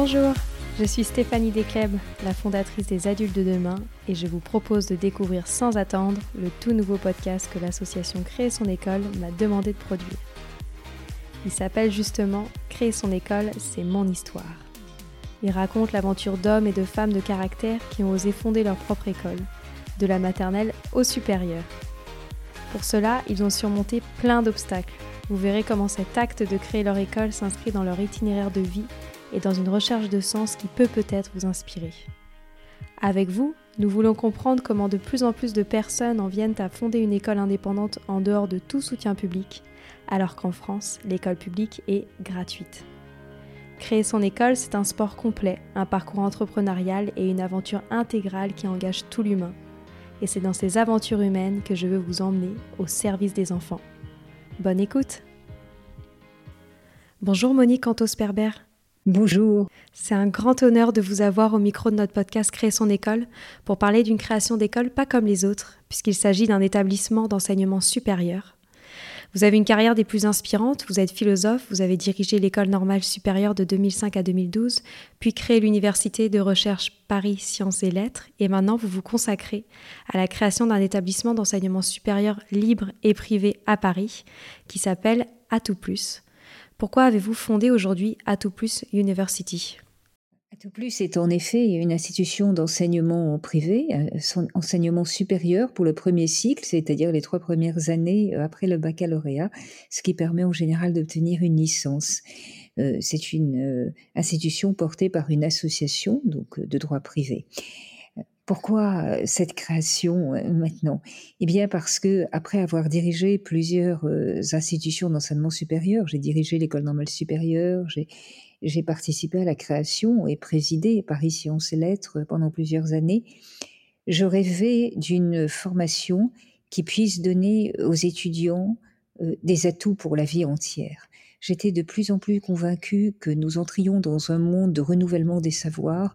Bonjour, je suis Stéphanie Descleb, la fondatrice des Adultes de demain, et je vous propose de découvrir sans attendre le tout nouveau podcast que l'association Créer son école m'a demandé de produire. Il s'appelle justement Créer son école, c'est mon histoire. Il raconte l'aventure d'hommes et de femmes de caractère qui ont osé fonder leur propre école, de la maternelle au supérieur. Pour cela, ils ont surmonté plein d'obstacles. Vous verrez comment cet acte de créer leur école s'inscrit dans leur itinéraire de vie et dans une recherche de sens qui peut peut-être vous inspirer. Avec vous, nous voulons comprendre comment de plus en plus de personnes en viennent à fonder une école indépendante en dehors de tout soutien public, alors qu'en France, l'école publique est gratuite. Créer son école, c'est un sport complet, un parcours entrepreneurial et une aventure intégrale qui engage tout l'humain. Et c'est dans ces aventures humaines que je veux vous emmener au service des enfants. Bonne écoute Bonjour Monique Cantos-Perber. Bonjour. C'est un grand honneur de vous avoir au micro de notre podcast Créer son école pour parler d'une création d'école pas comme les autres, puisqu'il s'agit d'un établissement d'enseignement supérieur. Vous avez une carrière des plus inspirantes, vous êtes philosophe, vous avez dirigé l'école normale supérieure de 2005 à 2012, puis créé l'université de recherche Paris Sciences et Lettres, et maintenant vous vous consacrez à la création d'un établissement d'enseignement supérieur libre et privé à Paris, qui s'appelle Atout Plus pourquoi avez-vous fondé aujourd'hui Atout University? Atout Plus est en effet une institution d'enseignement privé, euh, enseignement supérieur pour le premier cycle, c'est-à-dire les trois premières années euh, après le baccalauréat, ce qui permet en général d'obtenir une licence. Euh, c'est une institution portée par une association donc de droit privé. Pourquoi euh, cette création euh, maintenant? Eh bien parce que après avoir dirigé plusieurs euh, institutions d'enseignement supérieur, j'ai dirigé l'école normale supérieure, j'ai participé à la création et présidé Paris Sciences et Lettres pendant plusieurs années. Je rêvais d'une formation qui puisse donner aux étudiants des atouts pour la vie entière. J'étais de plus en plus convaincue que nous entrions dans un monde de renouvellement des savoirs,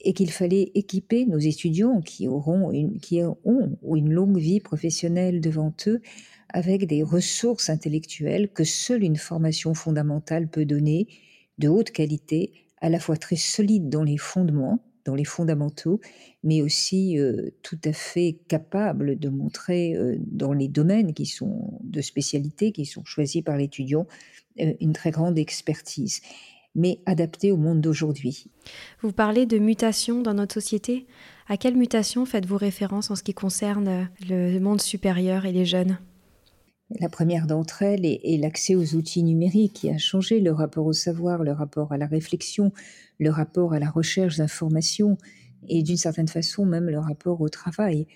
et qu'il fallait équiper nos étudiants qui auront une, qui ont une longue vie professionnelle devant eux avec des ressources intellectuelles que seule une formation fondamentale peut donner, de haute qualité, à la fois très solide dans les fondements, dans les fondamentaux, mais aussi euh, tout à fait capable de montrer euh, dans les domaines qui sont de spécialité, qui sont choisis par l'étudiant, euh, une très grande expertise mais adapté au monde d'aujourd'hui. Vous parlez de mutation dans notre société. À quelle mutation faites-vous référence en ce qui concerne le monde supérieur et les jeunes? La première d'entre elles est, l'accès aux outils numériques qui a changé le rapport au savoir, le rapport à la réflexion, le rapport à la recherche d'informations et d'une certaine façon même le rapport au travail.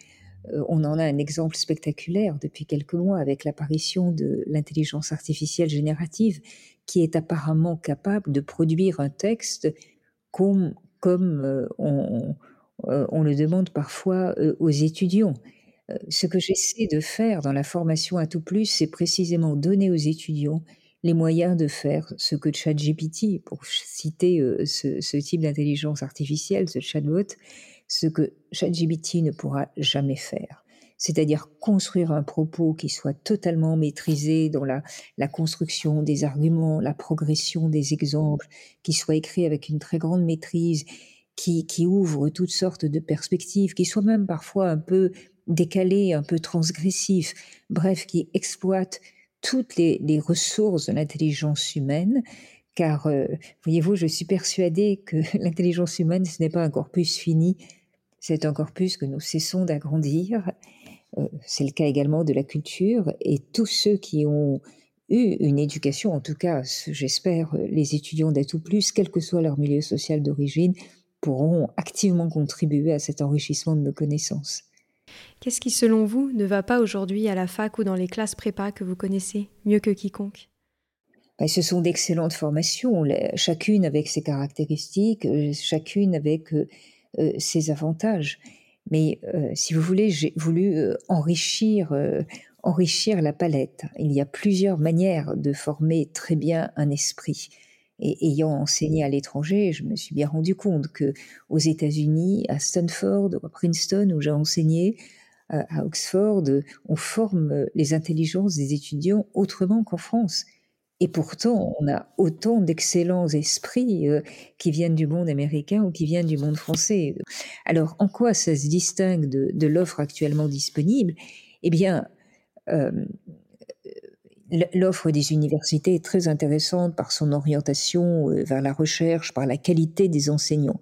Euh, on en a un exemple spectaculaire depuis quelques mois avec l'apparition de l'intelligence artificielle générative qui est apparemment capable de produire un texte comme, comme euh, on, euh, on, le demande parfois aux étudiants. Ce que j'essaie de faire dans la formation à tout plus, c'est précisément donner aux étudiants les moyens de faire ce que ChatGPT, pour citer ce, ce type d'intelligence artificielle, ce chatbot, ce que ChatGPT ne pourra jamais faire. C'est-à-dire construire un propos qui soit totalement maîtrisé dans la, construction des arguments, la progression des exemples, qui soit écrit avec une très grande maîtrise, qui, ouvre toutes sortes de perspectives, qui soit même parfois un peu décalé, un peu transgressif, bref, qui exploite toutes les, les ressources de l'intelligence humaine, car, euh, voyez-vous, je suis persuadée que l'intelligence humaine, ce n'est pas un corpus fini, c'est un corpus que nous cessons d'agrandir. Euh, c'est le cas également de la culture et tous ceux qui ont eu une éducation, en tout cas, j'espère, les étudiants d'Atout Plus, quel que soit leur milieu social d'origine, pourront activement contribuer à cet enrichissement de nos connaissances. Qu'est-ce qui, selon vous, ne va pas aujourd'hui à la fac ou dans les classes prépa que vous connaissez mieux que quiconque? Ben, Ce sont d'excellentes formations, chacune avec ses caractéristiques, euh, chacune avec euh, euh, ses avantages. Mais euh, si vous voulez, j'ai voulu euh, enrichir, enrichir la palette. Il y a plusieurs manières de former très bien un esprit. Et ayant enseigné à l'étranger, je me suis bien rendu compte que aux États-Unis, à Stanford, à Princeton, où j'ai enseigné, à Oxford, on forme les intelligences des étudiants autrement qu'en France. Et pourtant, on a autant d'excellents esprits euh, qui viennent du monde américain ou qui viennent du monde français. Alors, en quoi ça se distingue de, l'offre actuellement disponible? Eh bien, euh, l'offre des universités est très intéressante par son orientation euh, vers la recherche, par la qualité des enseignants.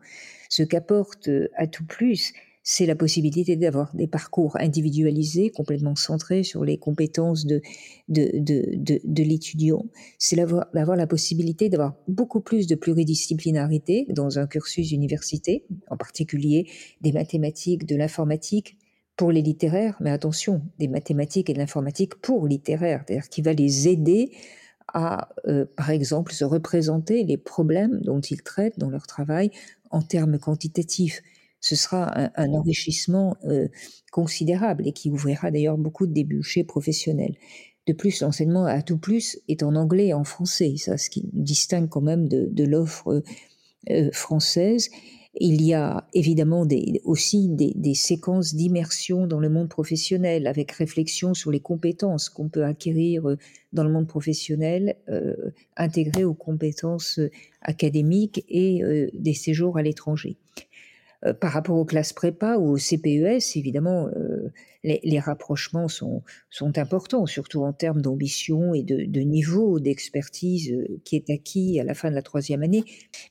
Ce qu'apporte à tout plus, c'est la possibilité d'avoir des parcours individualisés, complètement centrés sur les compétences de, de, de, de, l'étudiant. C'est d'avoir la possibilité d'avoir beaucoup plus de pluridisciplinarité dans un cursus université, en particulier des mathématiques, de l'informatique, pour les littéraires, mais attention, des mathématiques et de l'informatique pour littéraires, c'est-à-dire qui va les aider à, euh, par exemple, se représenter les problèmes dont ils traitent dans leur travail en termes quantitatifs ce sera un, enrichissement euh, considérable et qui ouvrira d'ailleurs beaucoup de débouchés professionnels. De plus, l'enseignement à tout plus est en anglais et en français, ça, ce qui distingue quand même de, l'offre euh, française. Il y a évidemment aussi des, séquences d'immersion dans le monde professionnel, avec réflexion sur les compétences qu'on peut acquérir euh, dans le monde professionnel, intégrées aux compétences académiques et des séjours à l'étranger. Euh, par rapport aux classes prépa ou au CPES, évidemment, euh, les, rapprochements sont, importants, surtout en termes d'ambition et de, niveau d'expertise euh, qui est acquis à la fin de la troisième année.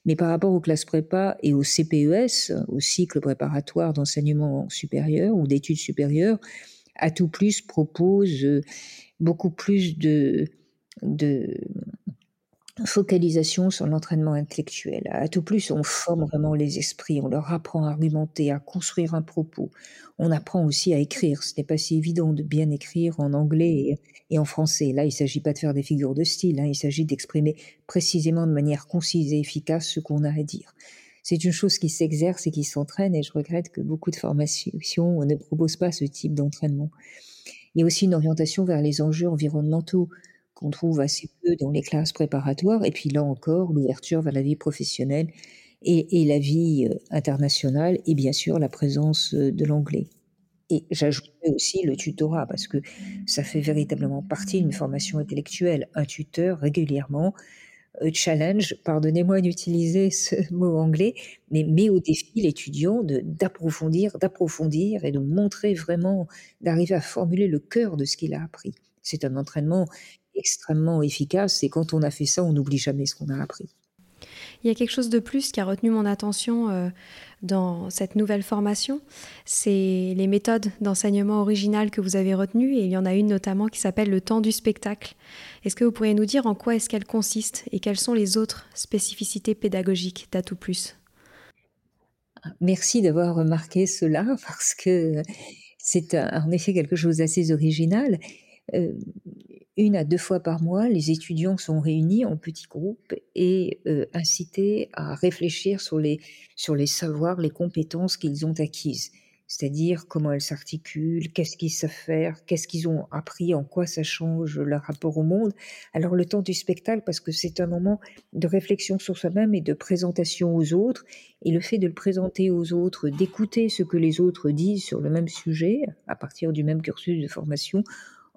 Mais par rapport aux classes prépa et au CPES, au cycle préparatoire d'enseignement supérieur ou d'études supérieures, à tout plus propose beaucoup plus de focalisation sur l'entraînement intellectuel. À tout plus, on forme vraiment les esprits, on leur apprend à argumenter, à construire un propos. On apprend aussi à écrire. Ce n'est pas si évident de bien écrire en anglais et, en français. Là, il ne s'agit pas de faire des figures de style, hein. il s'agit d'exprimer précisément de manière concise et efficace ce qu'on a à dire. C'est une chose qui s'exerce et qui s'entraîne, et je regrette que beaucoup de formations ne proposent pas ce type d'entraînement. Il y a aussi une orientation vers les enjeux environnementaux qu'on trouve assez peu dans les classes préparatoires. Et puis là encore, l'ouverture vers la vie professionnelle et, la vie euh, internationale et bien sûr la présence euh, de l'anglais. Et j'ajouterais aussi le tutorat parce que ça fait véritablement partie d'une formation intellectuelle. Un tuteur régulièrement euh, challenge, pardonnez-moi d'utiliser ce mot anglais, mais met au défi l'étudiant d'approfondir, d'approfondir et de montrer vraiment, d'arriver à formuler le cœur de ce qu'il a appris. C'est un entraînement extrêmement efficace et quand on a fait ça, on n'oublie jamais ce qu'on a appris. Il y a quelque chose de plus qui a retenu mon attention euh, dans cette nouvelle formation, c'est les méthodes d'enseignement originales que vous avez retenues, et il y en a une notamment qui s'appelle le temps du spectacle. Est-ce que vous pourriez nous dire en quoi est-ce qu'elle consiste et quelles sont les autres spécificités pédagogiques d'Atout Plus? Merci d'avoir remarqué cela parce que c'est en effet quelque chose d'assez original. Euh, une à deux fois par mois, les étudiants sont réunis en petits groupes et euh, incités à réfléchir sur les, sur les savoirs, les compétences qu'ils ont acquises. C'est-à-dire comment elles s'articulent, qu'est-ce qu'ils savent faire, qu'est-ce qu'ils ont appris, en quoi ça change leur rapport au monde. Alors le temps du spectacle, parce que c'est un moment de réflexion sur soi-même et de présentation aux autres, et le fait de le présenter aux autres, d'écouter ce que les autres disent sur le même sujet, à partir du même cursus de formation,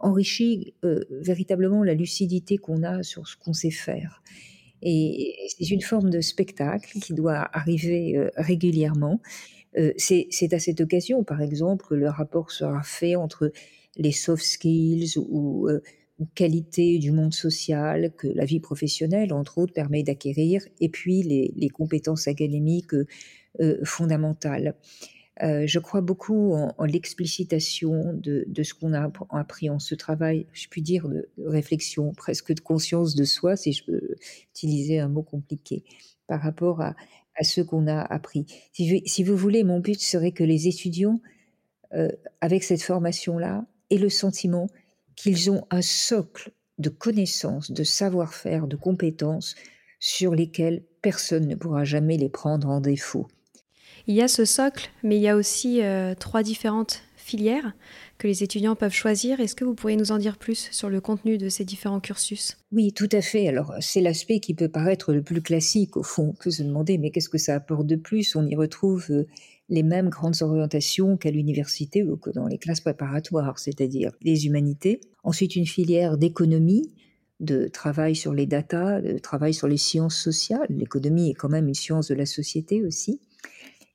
enrichit euh, véritablement la lucidité qu'on a sur ce qu'on sait faire. Et c'est une forme de spectacle qui doit arriver euh, régulièrement. Euh, c'est à cette occasion, par exemple, que le rapport sera fait entre les soft skills ou, qualités du monde social que la vie professionnelle, entre autres, permet d'acquérir, et puis les compétences académiques fondamentales. Euh, je crois beaucoup en, l'explicitation de, ce qu'on a appris en ce travail, je puis dire, de réflexion, presque de conscience de soi, si je peux utiliser un mot compliqué, par rapport à, ce qu'on a appris. Si, vous voulez, mon but serait que les étudiants, euh, avec cette formation-là, aient le sentiment qu'ils ont un socle de connaissances, de savoir-faire, de compétences sur lesquelles personne ne pourra jamais les prendre en défaut. Il y a ce socle, mais il y a aussi euh, trois différentes filières que les étudiants peuvent choisir. Est-ce que vous pourriez nous en dire plus sur le contenu de ces différents cursus? Oui, tout à fait. Alors, c'est l'aspect qui peut paraître le plus classique. Au fond, on peut se demander, mais qu'est-ce que ça apporte de plus? On y retrouve euh, les mêmes grandes orientations qu'à l'université ou que dans les classes préparatoires, c'est-à-dire les humanités. Ensuite, une filière d'économie, de travail sur les datas, de travail sur les sciences sociales. L'économie est quand même une science de la société aussi.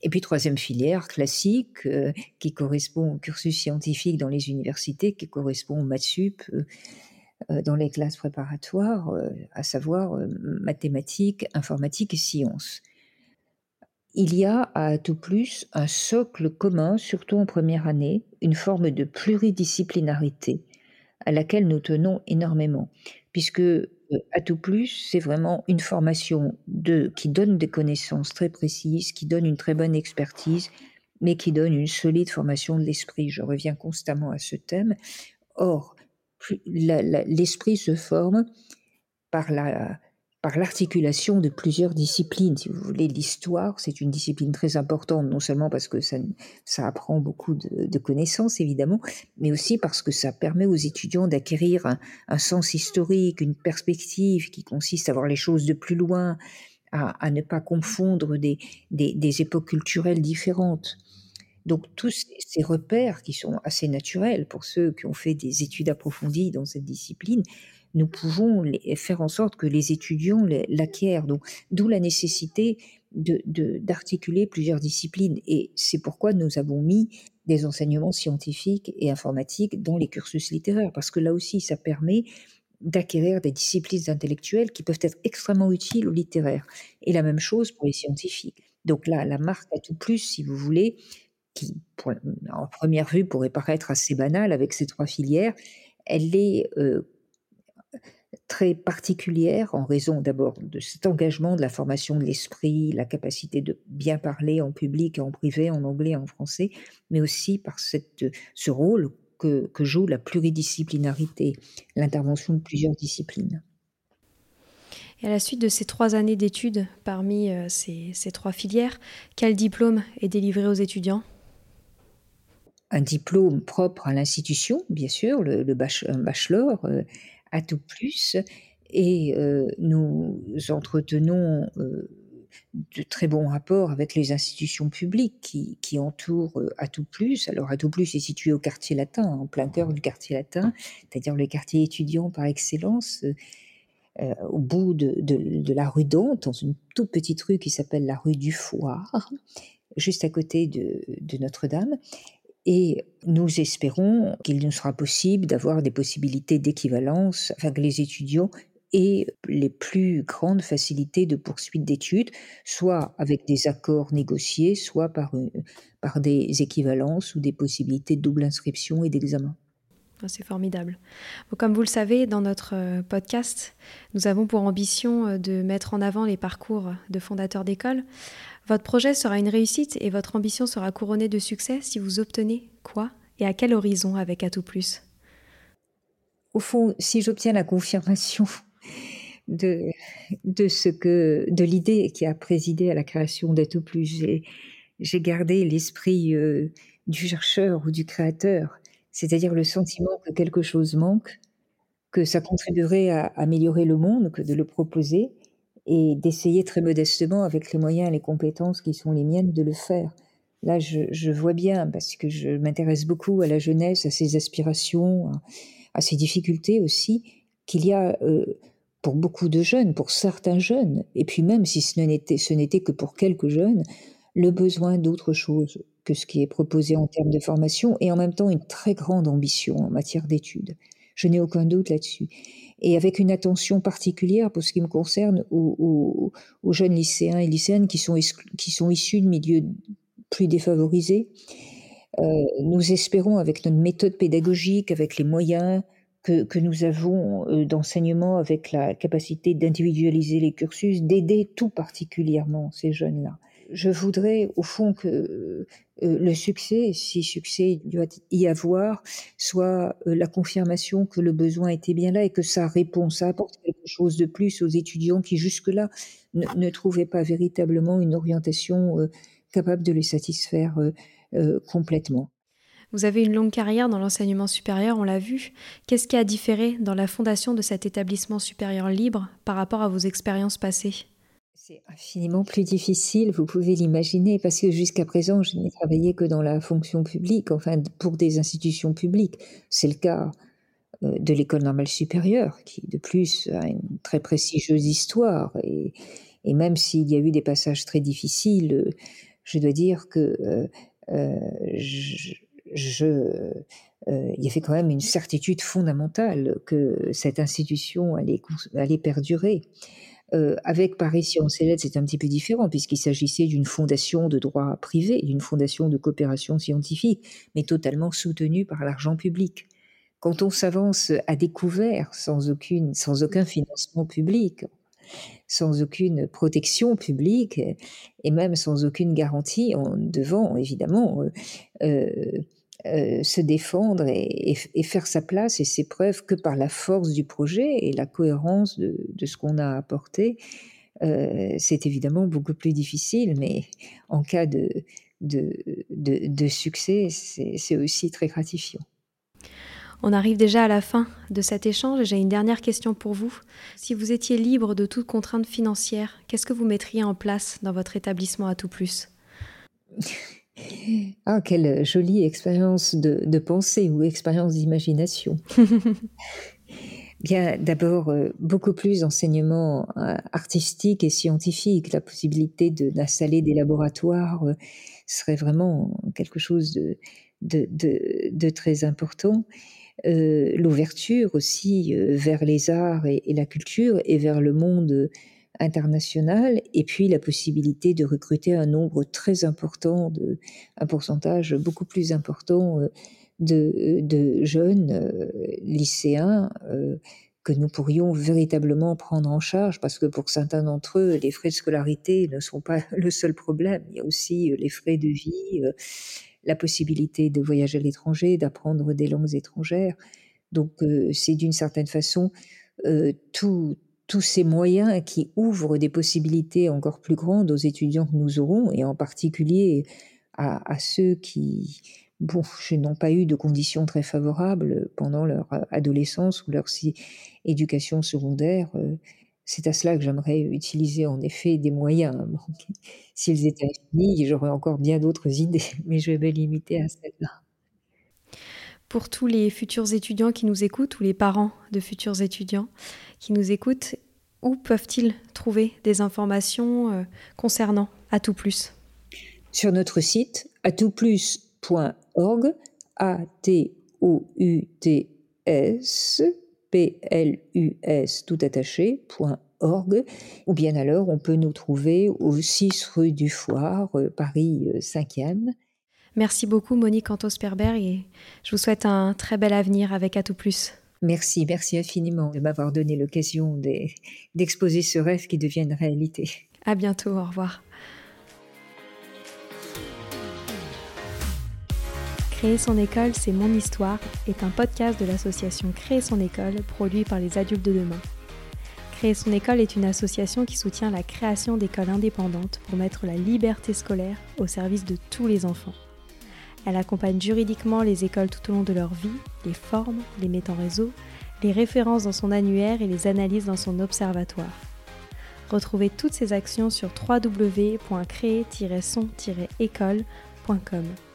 Et puis troisième filière classique euh, qui correspond au cursus scientifique dans les universités, qui correspond au maths euh, euh, dans les classes préparatoires, à savoir mathématiques, informatique et sciences. Il y a à tout plus un socle commun, surtout en première année, une forme de pluridisciplinarité à laquelle nous tenons énormément, puisque à tout plus, c'est vraiment une formation de, qui donne des connaissances très précises, qui donne une très bonne expertise, mais qui donne une solide formation de l'esprit. Je reviens constamment à ce thème. Or, l'esprit se forme par la, par l'articulation de plusieurs disciplines. Si vous voulez, l'histoire, c'est une discipline très importante, non seulement parce que ça, ça apprend beaucoup de, connaissances, évidemment, mais aussi parce que ça permet aux étudiants d'acquérir un, sens historique, une perspective qui consiste à voir les choses de plus loin, à, ne pas confondre des, des, des, époques culturelles différentes. Donc tous ces repères qui sont assez naturels pour ceux qui ont fait des études approfondies dans cette discipline, nous pouvons faire en sorte que les étudiants l'acquièrent. D'où la nécessité d'articuler plusieurs disciplines. Et c'est pourquoi nous avons mis des enseignements scientifiques et informatiques dans les cursus littéraires, parce que là aussi, ça permet d'acquérir des disciplines intellectuelles qui peuvent être extrêmement utiles aux littéraires. Et la même chose pour les scientifiques. Donc là, la marque à tout plus, si vous voulez, qui en première vue pourrait paraître assez banale avec ces trois filières, elle est euh, très particulière en raison d'abord de cet engagement de la formation de l'esprit, la capacité de bien parler en public et en privé, en anglais et en français, mais aussi par cette, ce rôle que, joue la pluridisciplinarité, l'intervention de plusieurs disciplines. Et à la suite de ces trois années d'études parmi euh, ces, trois filières, quel diplôme est délivré aux étudiants? Un diplôme propre à l'institution, bien sûr, le, bachelor. Euh, à tout plus et nous entretenons de très bons rapports avec les institutions publiques qui, qui entourent à tout plus. Alors à tout plus est situé au quartier latin, en plein cœur du quartier latin, c'est-à-dire le quartier étudiant par excellence. au bout de, de, la rue Dante, dans une toute petite rue qui s'appelle la rue du Foire, juste à côté de, de Notre-Dame. Et nous espérons qu'il nous sera possible d'avoir des possibilités d'équivalence, que les étudiants aient les plus grandes facilités de poursuite d'études, soit avec des accords négociés, soit par, euh, par des équivalences ou des possibilités de double inscription et d'examen. Ah, c'est formidable. Comme vous le savez, dans notre euh, podcast, nous avons pour ambition euh, de mettre en avant les parcours de fondateurs d'école. Votre projet sera une réussite et votre ambition sera couronnée de succès si vous obtenez quoi et à quel horizon avec Atout Plus? Au fond, si j'obtiens la confirmation de, de l'idée qui a présidé à la création d'Atout Plus, j'ai gardé l'esprit euh, du chercheur ou du créateur, c'est-à-dire le sentiment que quelque chose manque, que ça contribuerait à améliorer le monde que de le proposer et d'essayer très modestement, avec les moyens et les compétences qui sont les miennes, de le faire. Là, je, vois bien, parce que je m'intéresse beaucoup à la jeunesse, à ses aspirations, à, ses difficultés aussi, qu'il y a euh, pour beaucoup de jeunes, pour certains jeunes, et puis même si ce n'était, ce n'était que pour quelques jeunes, le besoin d'autre chose que ce qui est proposé en termes de formation, et en même temps une très grande ambition en matière d'études. Je n'ai aucun doute là-dessus et avec une attention particulière pour ce qui me concerne aux, jeunes lycéens et lycéennes qui sont, qui sont issus de milieux plus défavorisés. Euh, nous espérons, avec notre méthode pédagogique, avec les moyens que, que nous avons euh, d'enseignement, avec la capacité d'individualiser les cursus, d'aider tout particulièrement ces jeunes-là je voudrais au fond que euh, le succès, si succès doit y avoir, soit euh, la confirmation que le besoin était bien là et que ça répond, ça apporte quelque chose de plus aux étudiants qui jusque-là ne, trouvaient pas véritablement une orientation euh, capable de les satisfaire complètement. Vous avez une longue carrière dans l'enseignement supérieur, on l'a vu. Qu'est-ce qui a différé dans la fondation de cet établissement supérieur libre par rapport à vos expériences passées? C'est infiniment plus difficile, vous pouvez l'imaginer, parce que jusqu'à présent, je n'ai travaillé que dans la fonction publique, enfin pour des institutions publiques. C'est le cas de l'école normale supérieure, qui de plus a une très prestigieuse histoire. Et, même s'il y a eu des passages très difficiles, je dois dire que je il y avait quand même une certitude fondamentale que cette institution allait perdurer. Euh, avec Paris Sciences et Lettres, c'est un petit peu différent puisqu'il s'agissait d'une fondation de droit privé, d'une fondation de coopération scientifique, mais totalement soutenue par l'argent public. Quand on s'avance à découvert, sans, aucune, sans aucun financement public, sans aucune protection publique et même sans aucune garantie, en devant évidemment euh, euh se défendre et, faire sa place et ses preuves que par la force du projet et la cohérence de, ce qu'on a apporté. Euh, c'est évidemment beaucoup plus difficile, mais en cas de, de, succès, c'est aussi très gratifiant. On arrive déjà à la fin de cet échange et j'ai une dernière question pour vous. Si vous étiez libre de toute contrainte financière, qu'est-ce que vous mettriez en place dans votre établissement à tout plus? Ah, quelle jolie expérience de, pensée ou expérience d'imagination. Bien, d'abord, euh, beaucoup plus d'enseignements euh, artistiques et scientifiques. La possibilité d'installer des laboratoires euh, serait vraiment quelque chose de, de, très important. L'ouverture aussi vers les arts et, et, la culture et vers le monde international et puis la possibilité de recruter un nombre très important, de, un pourcentage beaucoup plus important euh, de, de jeunes euh, lycéens euh, que nous pourrions véritablement prendre en charge, parce que pour certains d'entre eux, les frais de scolarité ne sont pas le seul problème. Il y a aussi les frais de vie, la possibilité de voyager à l'étranger, d'apprendre des langues étrangères. Donc c'est d'une certaine façon tout, tous ces moyens qui ouvrent des possibilités encore plus grandes aux étudiants que nous aurons, et en particulier à, ceux qui bon, n'ont pas eu de conditions très favorables pendant leur adolescence ou leur éducation secondaire. Euh, c'est à cela que j'aimerais utiliser en effet des moyens. S'ils étaient infinis, j'aurais encore bien d'autres idées, mais je vais me limiter à celle-là. Pour tous les futurs étudiants qui nous écoutent ou les parents de futurs étudiants, qui nous écoutent, où peuvent-ils trouver des informations euh, concernant À tout plus? Sur notre site atoutplus.org, A T O U T S P L U S tout attaché .org ou bien alors on peut nous trouver au 6 rue du Foire, euh, Paris 5e. Merci beaucoup Monique Antos-Perberg et je vous souhaite un très bel avenir avec À tout plus. Merci, merci infiniment de m'avoir donné l'occasion d'exposer ce rêve qui devient une réalité. À bientôt, au revoir. Créer son école, c'est mon histoire est un podcast de l'association Créer son école produit par les adultes de demain. Créer son école est une association qui soutient la création d'écoles indépendantes pour mettre la liberté scolaire au service de tous les enfants. Elle accompagne juridiquement les écoles tout au long de leur vie, les forme, les met en réseau, les références dans son annuaire et les analyse dans son observatoire. Retrouvez toutes ces actions sur www.créer-son-école.com.